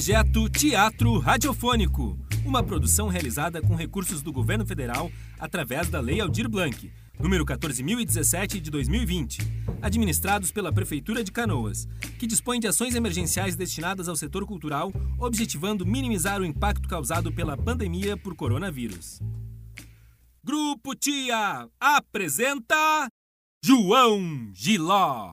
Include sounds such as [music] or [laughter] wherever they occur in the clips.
Projeto Teatro Radiofônico, uma produção realizada com recursos do governo federal através da Lei Aldir Blanc, número 14017 de 2020, administrados pela Prefeitura de Canoas, que dispõe de ações emergenciais destinadas ao setor cultural, objetivando minimizar o impacto causado pela pandemia por coronavírus. Grupo Tia apresenta João Giló.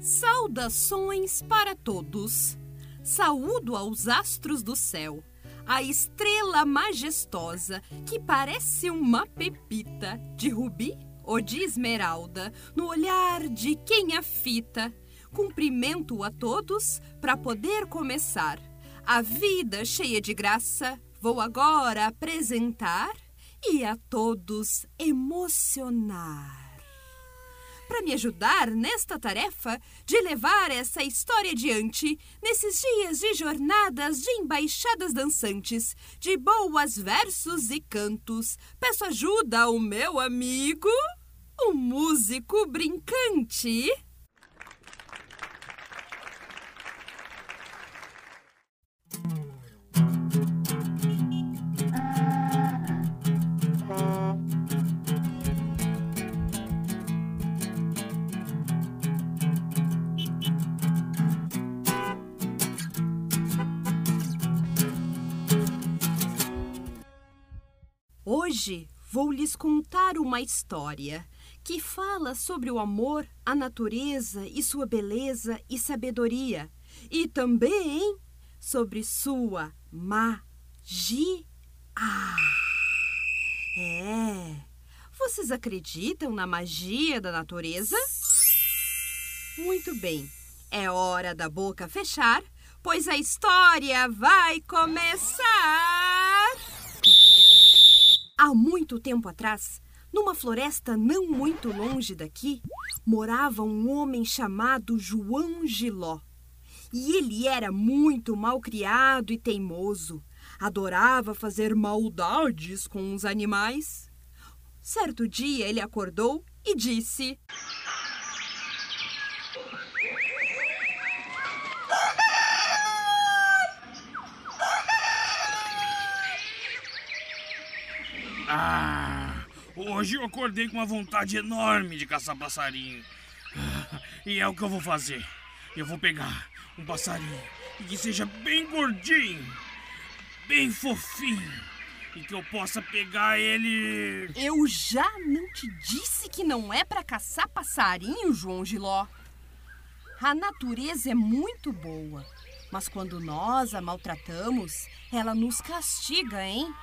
Saudações para todos. Saúdo aos astros do céu, a estrela majestosa que parece uma pepita de rubi ou de esmeralda no olhar de quem a fita. Cumprimento a todos para poder começar a vida cheia de graça. Vou agora apresentar e a todos emocionar para me ajudar nesta tarefa de levar essa história adiante nesses dias de jornadas de embaixadas dançantes, de boas versos e cantos. Peço ajuda ao meu amigo, o músico brincante. Hoje vou lhes contar uma história que fala sobre o amor, a natureza e sua beleza e sabedoria, e também sobre sua magia. É. Vocês acreditam na magia da natureza? Muito bem. É hora da boca fechar, pois a história vai começar. Há muito tempo atrás, numa floresta não muito longe daqui, morava um homem chamado João Giló. E ele era muito mal criado e teimoso. Adorava fazer maldades com os animais. Certo dia ele acordou e disse: Ah, hoje eu acordei com uma vontade enorme de caçar passarinho. E é o que eu vou fazer. Eu vou pegar um passarinho e que seja bem gordinho, bem fofinho e que eu possa pegar ele. Eu já não te disse que não é para caçar passarinho, João Giló. A natureza é muito boa, mas quando nós a maltratamos, ela nos castiga, hein?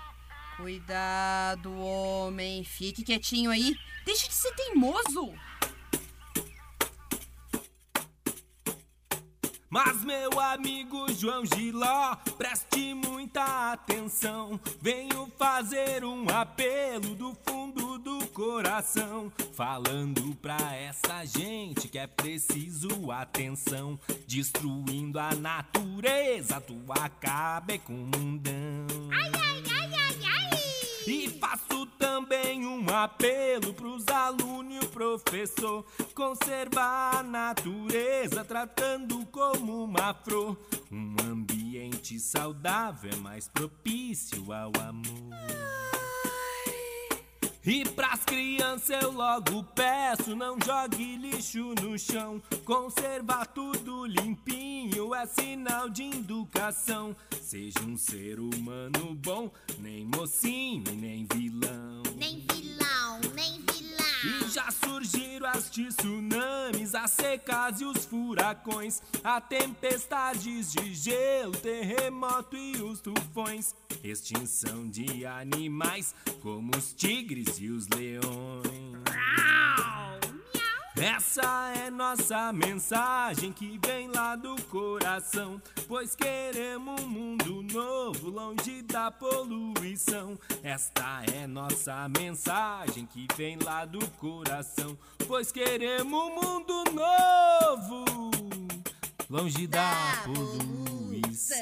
Cuidado, homem. Fique quietinho aí. Deixe de ser teimoso. Mas meu amigo João Giló, preste muita atenção. Venho fazer um apelo do fundo do coração, falando pra essa gente que é preciso atenção. Destruindo a natureza, tu acaba com o mundão. E faço também um apelo pros alunos e o professor conservar a natureza, tratando como uma flor. Um ambiente saudável é mais propício ao amor. E pras crianças eu logo peço, não jogue lixo no chão. Conservar tudo limpinho é sinal de educação. Seja um ser humano bom, nem mocinho e nem vilão. Surgiram as tsunamis, as secas e os furacões, a tempestades de gelo, terremoto e os tufões, extinção de animais como os tigres e os leões. Essa é nossa mensagem que vem lá do coração, pois queremos um mundo novo, longe da poluição. Esta é nossa mensagem que vem lá do coração, pois queremos um mundo novo, longe da poluição.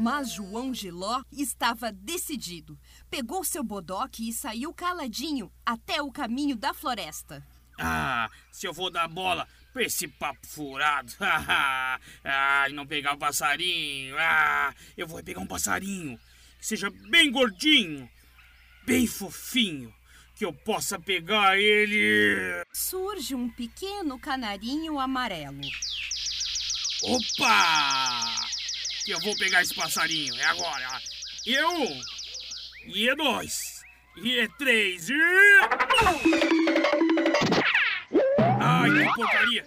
Mas João Giló estava decidido. Pegou seu bodoque e saiu caladinho até o caminho da floresta. Ah, se eu vou dar bola pra esse papo furado. [laughs] ah, e não pegar o passarinho. Ah, eu vou pegar um passarinho que seja bem gordinho, bem fofinho, que eu possa pegar ele. Surge um pequeno canarinho amarelo. Opa! Que eu vou pegar esse passarinho. É agora. E é um. E é dois. E é três. E... Ai, que porcaria!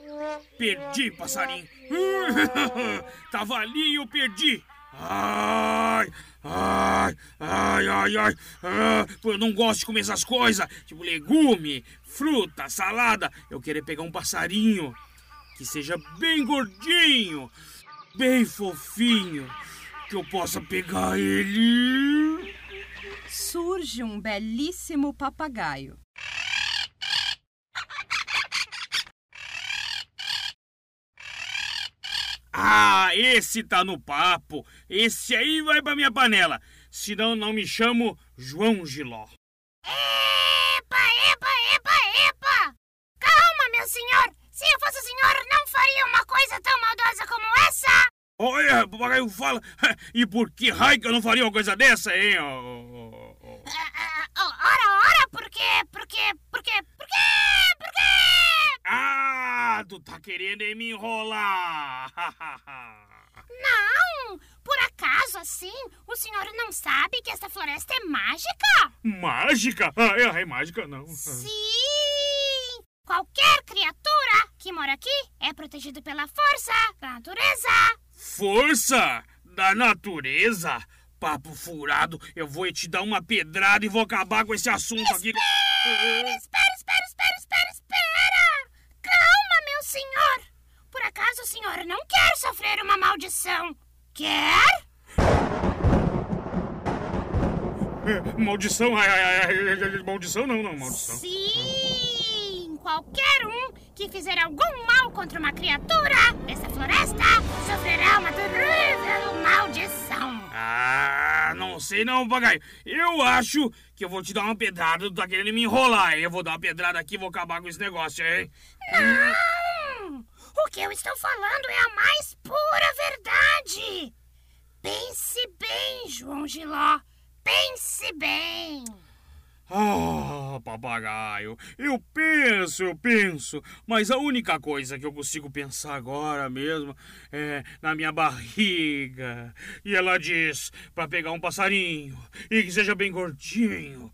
Perdi, passarinho! [laughs] Tava ali e eu perdi! Ai, ai, ai, ai, ai! Ah, eu não gosto de comer essas coisas, tipo legume, fruta, salada. Eu queria pegar um passarinho que seja bem gordinho, bem fofinho, que eu possa pegar ele. Surge um belíssimo papagaio. Ah, esse tá no papo. Esse aí vai pra minha panela. Senão não me chamo João Giló. Epa, epa, epa, epa! Calma, meu senhor! Se eu fosse o senhor, não faria uma coisa tão maldosa como essa! Olha, papagaio fala. [laughs] E por que raio que eu não faria uma coisa dessa, hein? Ora, ora, por quê? Por quê? Por quê? Ah, tu tá querendo me enrolar. [laughs] Não! Por acaso, assim, o senhor não sabe que essa floresta é mágica? mágica? Ah, é, é mágica, não. Sim! Qualquer criatura que mora aqui é protegido pela força da natureza. Força da natureza? Papo furado, eu vou te dar uma pedrada e vou acabar com esse assunto aqui. Espera, espera, espera, espera, espera, espera! Calma, meu senhor! Por acaso o senhor não quer sofrer uma maldição? Quer? [laughs] Maldição, ai, ai, ai, maldição não, não, maldição. Sim! Qualquer um que fizer algum mal contra uma criatura dessa floresta sofrerá uma terrível maldição. Ah, não sei não, papagaio. Eu acho que eu vou te dar uma pedrada, tu tá querendo me enrolar? Eu vou dar uma pedrada aqui e vou acabar com esse negócio, hein? Não! O que eu estou falando é a mais pura verdade. Pense bem, João Giló. Pense bem. Ah, papagaio, eu penso, eu penso, mas a única coisa que eu consigo pensar agora mesmo é na minha barriga. E ela diz pra pegar um passarinho e que seja bem gordinho,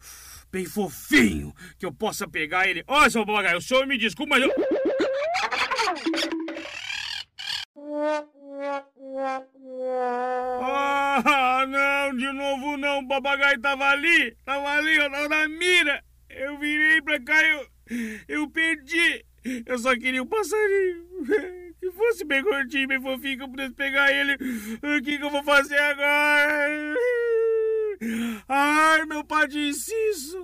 bem fofinho, que eu possa pegar ele. Ó, seu papagaio, o senhor me desculpa, mas eu. Ah, não, o papagaio tava ali, tava ali, tava na mira. Eu virei pra cá, eu, eu perdi. Eu só queria um passarinho. [laughs] Que fosse bem gordinho, bem fofinho, que eu pudesse pegar ele. O que, que eu vou fazer agora? [laughs] Ai, meu padre Cisso,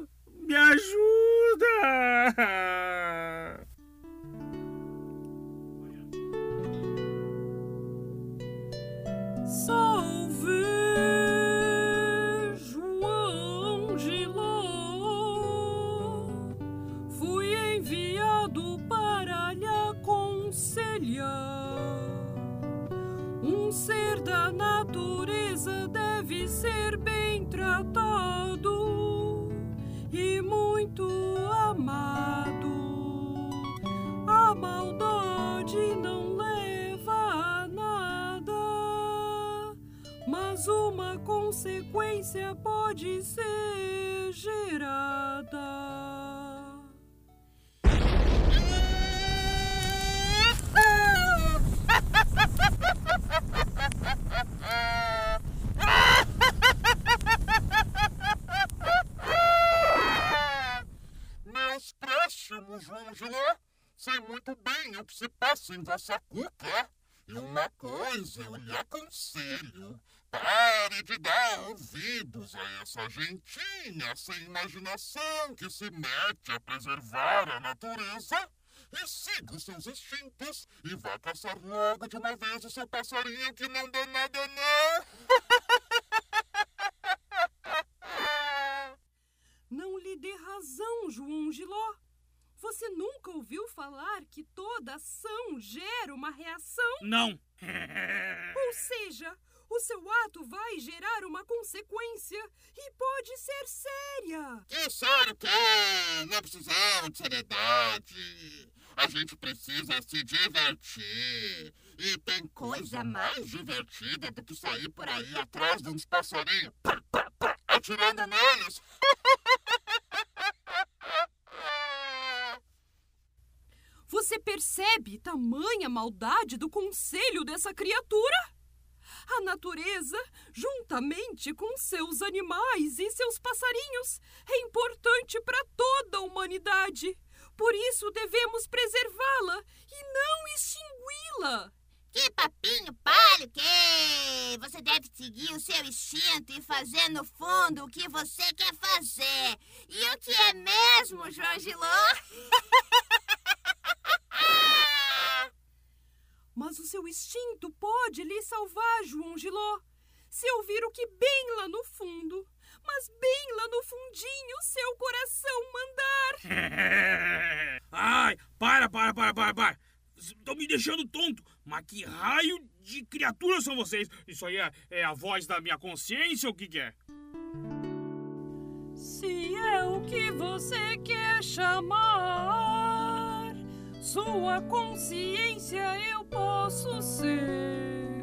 essa cuca. E uma coisa eu lhe aconselho: pare de dar ouvidos a essa gentinha sem imaginação que se mete a preservar a natureza. E siga os seus instintos e vá caçar logo de uma vez o seu passarinho que não dá nada, não! [laughs] Não lhe dê razão, João Giló falar que toda ação gera uma reação? Não. [laughs] Ou seja, o seu ato vai gerar uma consequência e pode ser séria. Que sério que não precisamos de seriedade. A gente precisa se divertir. E tem coisa mais divertida do que sair por aí atrás de uns passarinhos, pá, pá, pá, atirando neles. [laughs] Você percebe tamanha maldade do conselho dessa criatura? A natureza, juntamente com seus animais e seus passarinhos, é importante para toda a humanidade. Por isso devemos preservá-la e não extingui-la. Que papinho palho que você deve seguir o seu instinto e fazer no fundo o que você quer fazer. E o que é mesmo, João Giló? [laughs] Mas o seu instinto pode lhe salvar, João Giló, se ouvir o que bem lá no fundo, mas bem lá no fundinho seu coração mandar. [laughs] Ai, para, para, para, para, para. Estão me deixando tonto. Mas que raio de criaturas são vocês? Isso aí é, é a voz da minha consciência ou o que, que é? Se é o que você quer chamar, sua consciência eu posso ser.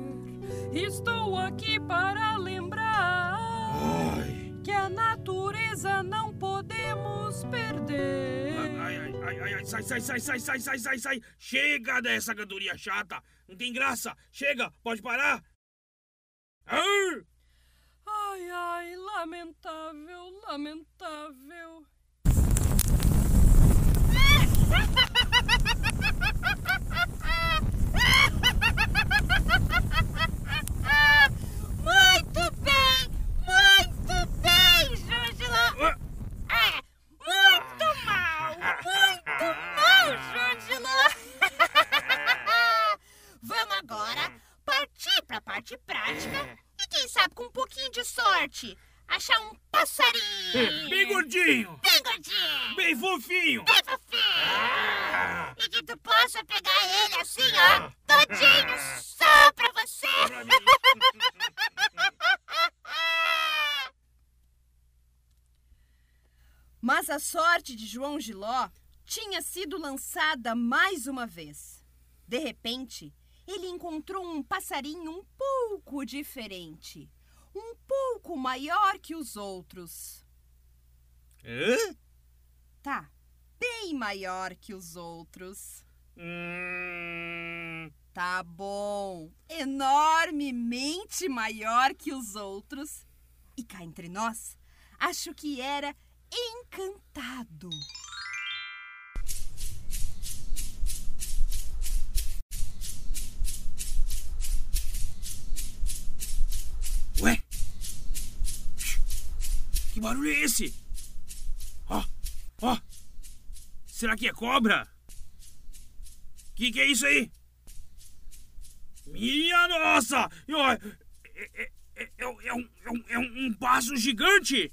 Estou aqui para lembrar Ai, que a natureza não podemos perder. ai, ai, ai, ai, ai, sai, sai, sai, sai, sai, sai, sai, sai. Chega dessa cantoria chata. Não tem graça. Chega, pode parar. Ai, Ai, ai, lamentável, lamentável. Achar um passarinho. bem gordinho. Bem gordinho. Bem fofinho. Bem fofinho. A sorte de João Giló tinha sido lançada mais uma vez. De repente, ele encontrou um passarinho um pouco diferente, um pouco maior que os outros. Hã? Tá, bem maior que os outros. Hum, Tá bom, enormemente maior que os outros. E cá entre nós, acho que era encantado. ué? Que barulho é esse? Ó, ó. Será que é cobra? Que que é isso aí? Minha nossa! É, é- é- é um- é um, é um, pássaro gigante!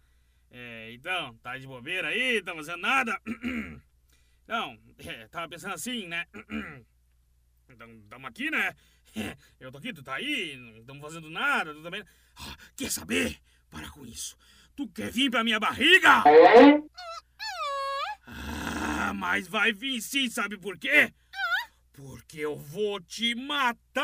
É, então, tá de bobeira aí? Tá fazendo nada? [clears throat] Não, é, tava pensando assim, né? [clears throat] Então, tamo aqui, né? [laughs] Eu tô aqui, tu tá aí, não estamos fazendo nada, tu também. Ah, quer saber? Para com isso. Tu quer vir pra minha barriga? Ah, mas vai vir sim, sabe por quê? Porque eu vou te matar!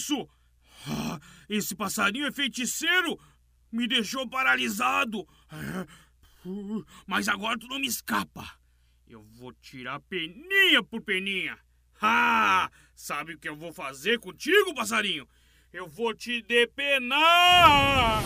Isso? Ah, esse passarinho é feiticeiro! Me deixou paralisado! É, mas agora tu não me escapa! Eu vou tirar peninha por peninha! Ah! Sabe o que eu vou fazer contigo, passarinho? Eu vou te depenar!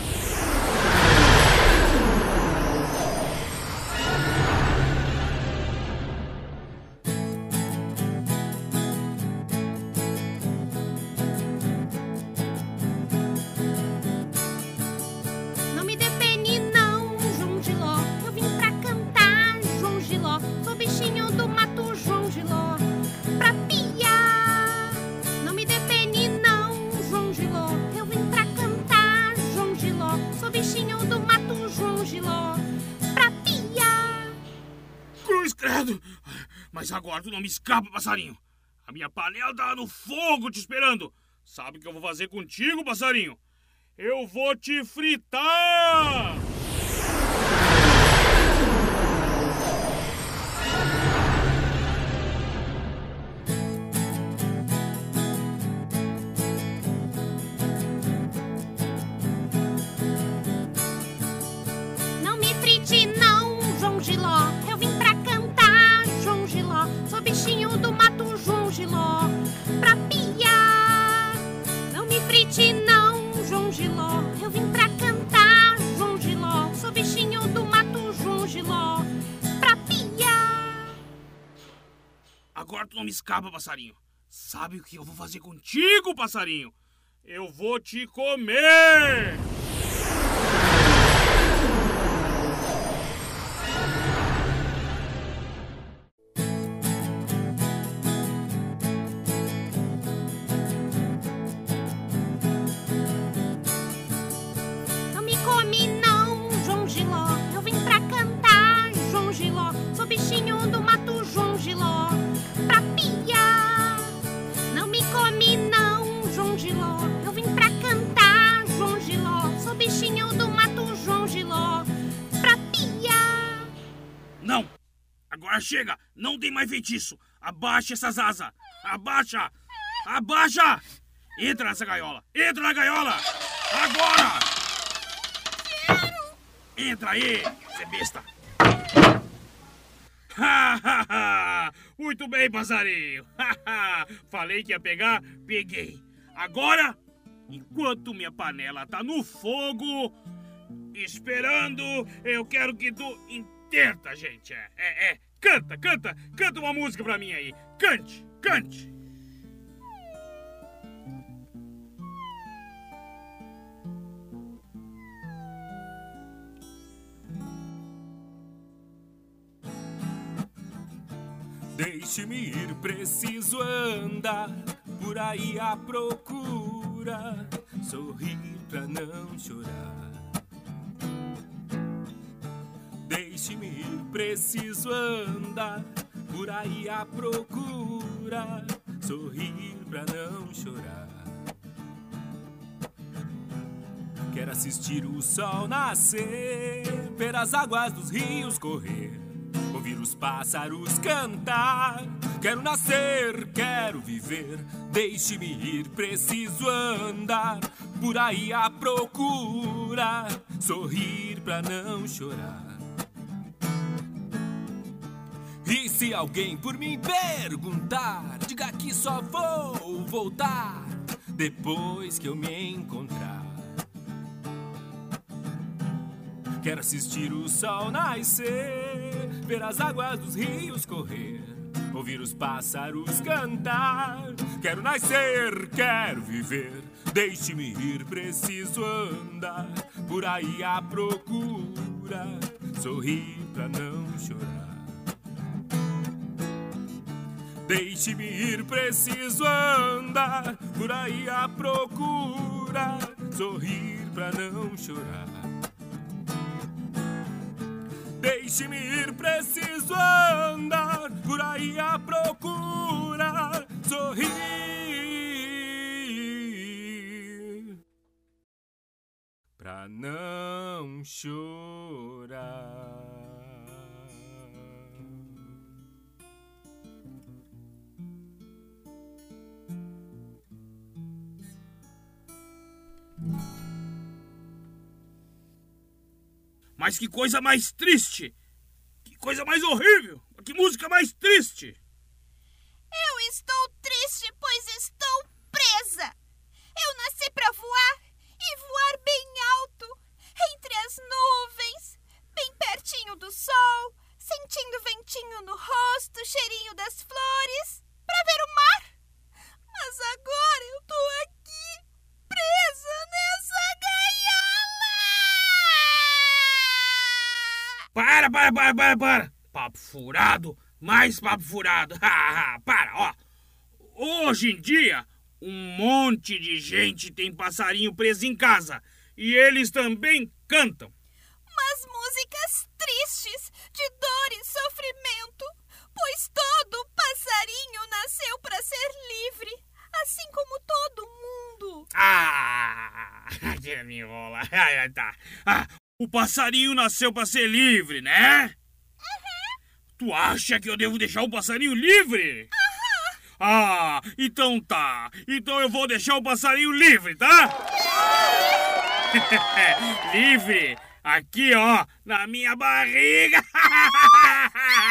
Tu não me escapa, passarinho. A minha panela tá no fogo te esperando. Sabe o que eu vou fazer contigo, passarinho? Eu vou te fritar! Escapa, passarinho. Sabe o que eu vou fazer contigo, passarinho? Eu vou te comer! Chega! Não tem mais feitiço! Abaixa essas asas! Abaixa! Abaixa! Entra nessa gaiola! Entra na gaiola! Agora! Entra aí, você besta! [laughs] Muito bem, passarinho! [laughs] Falei que ia pegar, peguei! Agora, enquanto minha panela tá no fogo, esperando, eu quero que tu entenda, gente! É, é, é. Canta, canta, canta uma música pra mim aí. Cante, cante. Deixe-me ir, preciso andar por aí à procura, sorrir pra não chorar. Deixe-me ir, preciso andar por aí à procura, sorrir pra não chorar. Quero assistir o sol nascer, ver as águas dos rios correr, ouvir os pássaros cantar. Quero nascer, quero viver, deixe-me ir, preciso andar por aí à procura, sorrir pra não chorar. E se alguém por mim perguntar, diga que só vou voltar depois que eu me encontrar. Quero assistir o sol nascer, ver as águas dos rios correr, ouvir os pássaros cantar. Quero nascer, quero viver, deixe-me ir, preciso andar por aí à procura, sorrir pra não chorar. Deixe-me ir, preciso andar por aí à procura, sorrir pra não chorar. Deixe-me ir, preciso andar Mas que coisa mais triste! Que coisa mais horrível! Que música mais triste! Para, para, para, para, para! Papo furado, mais papo furado. [laughs] para, ó. Hoje em dia, um monte de gente tem passarinho preso em casa e eles também cantam. Mas músicas tristes, de dor e sofrimento, pois todo passarinho nasceu para ser livre, assim como todo mundo. Ah, [laughs] que me enrola. Ah, tá. Ah, o passarinho nasceu para ser livre, né? Tu acha que eu devo deixar o passarinho livre? Ah, então tá. Então eu vou deixar o passarinho livre, tá? [laughs] [laughs] livre! Aqui, ó, na minha barriga! [laughs]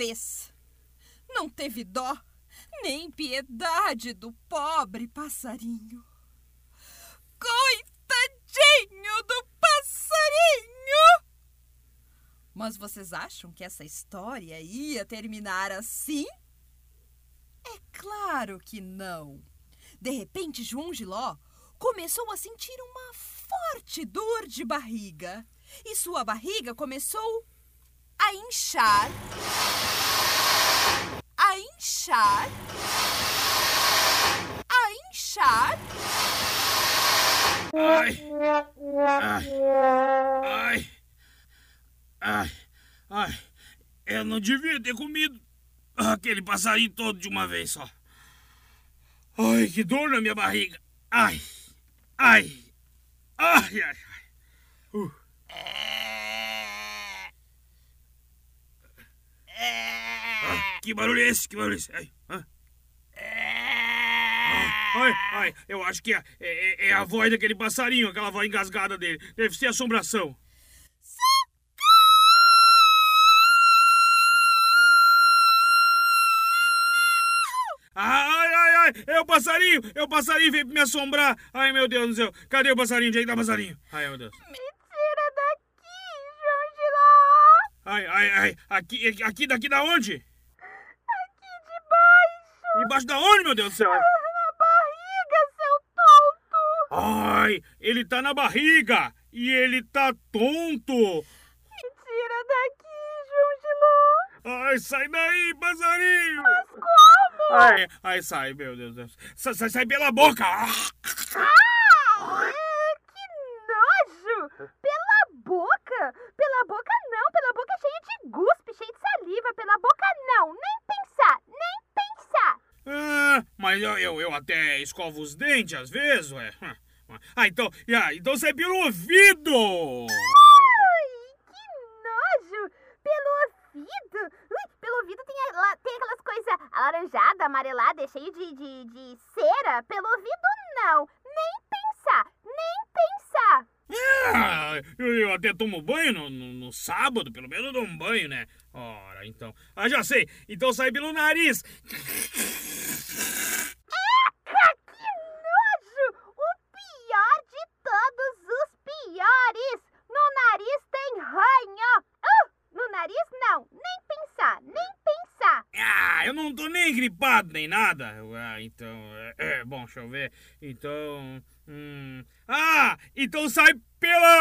vez. Não teve dó nem piedade do pobre passarinho. Coitadinho do passarinho! Mas vocês acham que essa história ia terminar assim? É claro que não. De repente, João Giló começou a sentir uma forte dor de barriga e sua barriga começou a inchar, a inchar, a inchar. Ai! Ai! Ai! Ai! Ai! Eu não devia ter comido aquele passarinho todo de uma vez só. Ai, que dor na minha barriga! Ai! Ai! Ai, ai, ai! Uh. Ah, que barulho é esse? Que barulho é esse? Ai, ah. Ai, ai, eu acho que é, é, é a voz daquele passarinho, aquela voz engasgada dele. Deve ser assombração. Ai, ai, ai, é o passarinho, é o passarinho, veio me assombrar. Ai, meu Deus do céu, cadê o passarinho? Onde é que tá o passarinho? Ai, meu Deus. Ai, ai, ai, aqui, aqui, daqui da onde? Aqui debaixo! Embaixo da onde, meu Deus do céu? Na barriga, seu tonto! Ai, ele tá na barriga e ele tá tonto. Me tira daqui, João Giló! Ai, sai daí, passarinho. Mas como? Ai, ai, sai, meu Deus do céu. Sai, sai, sai pela boca. Ah! Ah, que nojo! Pela boca! Pela boca não, pela boca cheia de guspe, cheia de saliva. Pela boca não, nem pensar, nem pensar. Ah, mas eu, eu, eu até escovo os dentes às vezes, ué. Ah, então, ah, então sai pelo ouvido! Ai, que nojo! Pelo ouvido! Ui, pelo ouvido tem, a- tem aquelas coisas alaranjada, amarelada, cheio de, de, de cera. Pelo ouvido não, nem pensar, nem pensar. Ah, eu, até tomo banho no, no, no sábado, pelo menos eu dou um banho, né? Ora, então. Ah, já sei. Então sai pelo nariz. Eca, que nojo! O pior de todos os piores! No nariz tem ranho! Uh, no nariz não, nem pensar, nem pensar! Ah, eu não tô nem gripado nem nada. Ah, então. É, é, bom, deixa eu ver. Então. Hum, ah, então sai pela.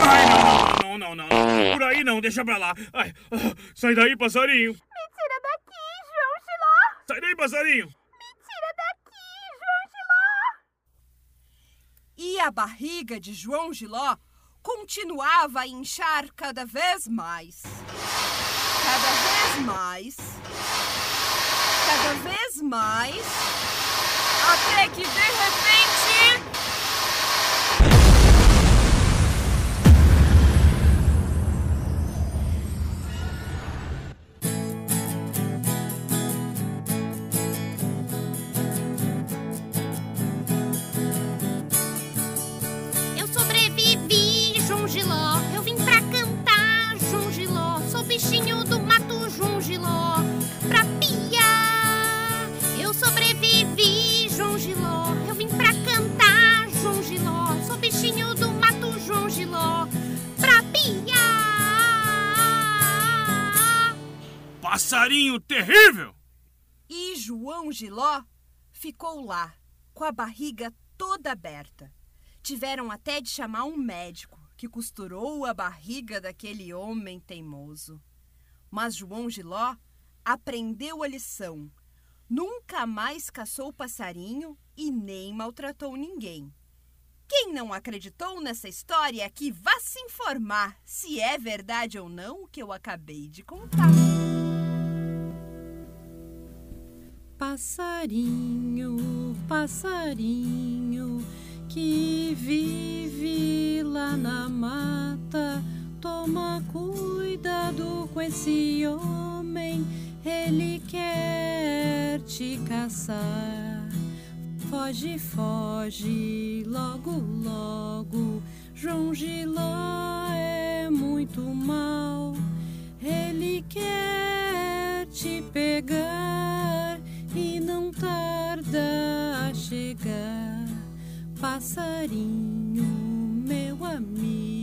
Ai, não, não, não, não, não. Por aí não, deixa pra lá. Ai, ah, sai daí, passarinho. Me tira daqui, João Giló! Sai daí, passarinho. Me tira daqui, João Giló! E a barriga de João Giló continuava a inchar cada vez mais. Cada vez mais. Cada vez mais. Até que de repente. Passarinho terrível! E João Giló ficou lá, com a barriga toda aberta. Tiveram até de chamar um médico que costurou a barriga daquele homem teimoso. Mas João Giló aprendeu a lição. Nunca mais caçou passarinho e nem maltratou ninguém. Quem não acreditou nessa história que vá se informar se é verdade ou não o que eu acabei de contar. Passarinho, passarinho que vive lá na mata, toma cuidado com esse homem, ele quer te caçar. Foge, foge, logo, logo. João Giló é muito mal. Ele quer te pegar Passarinho, meu amigo,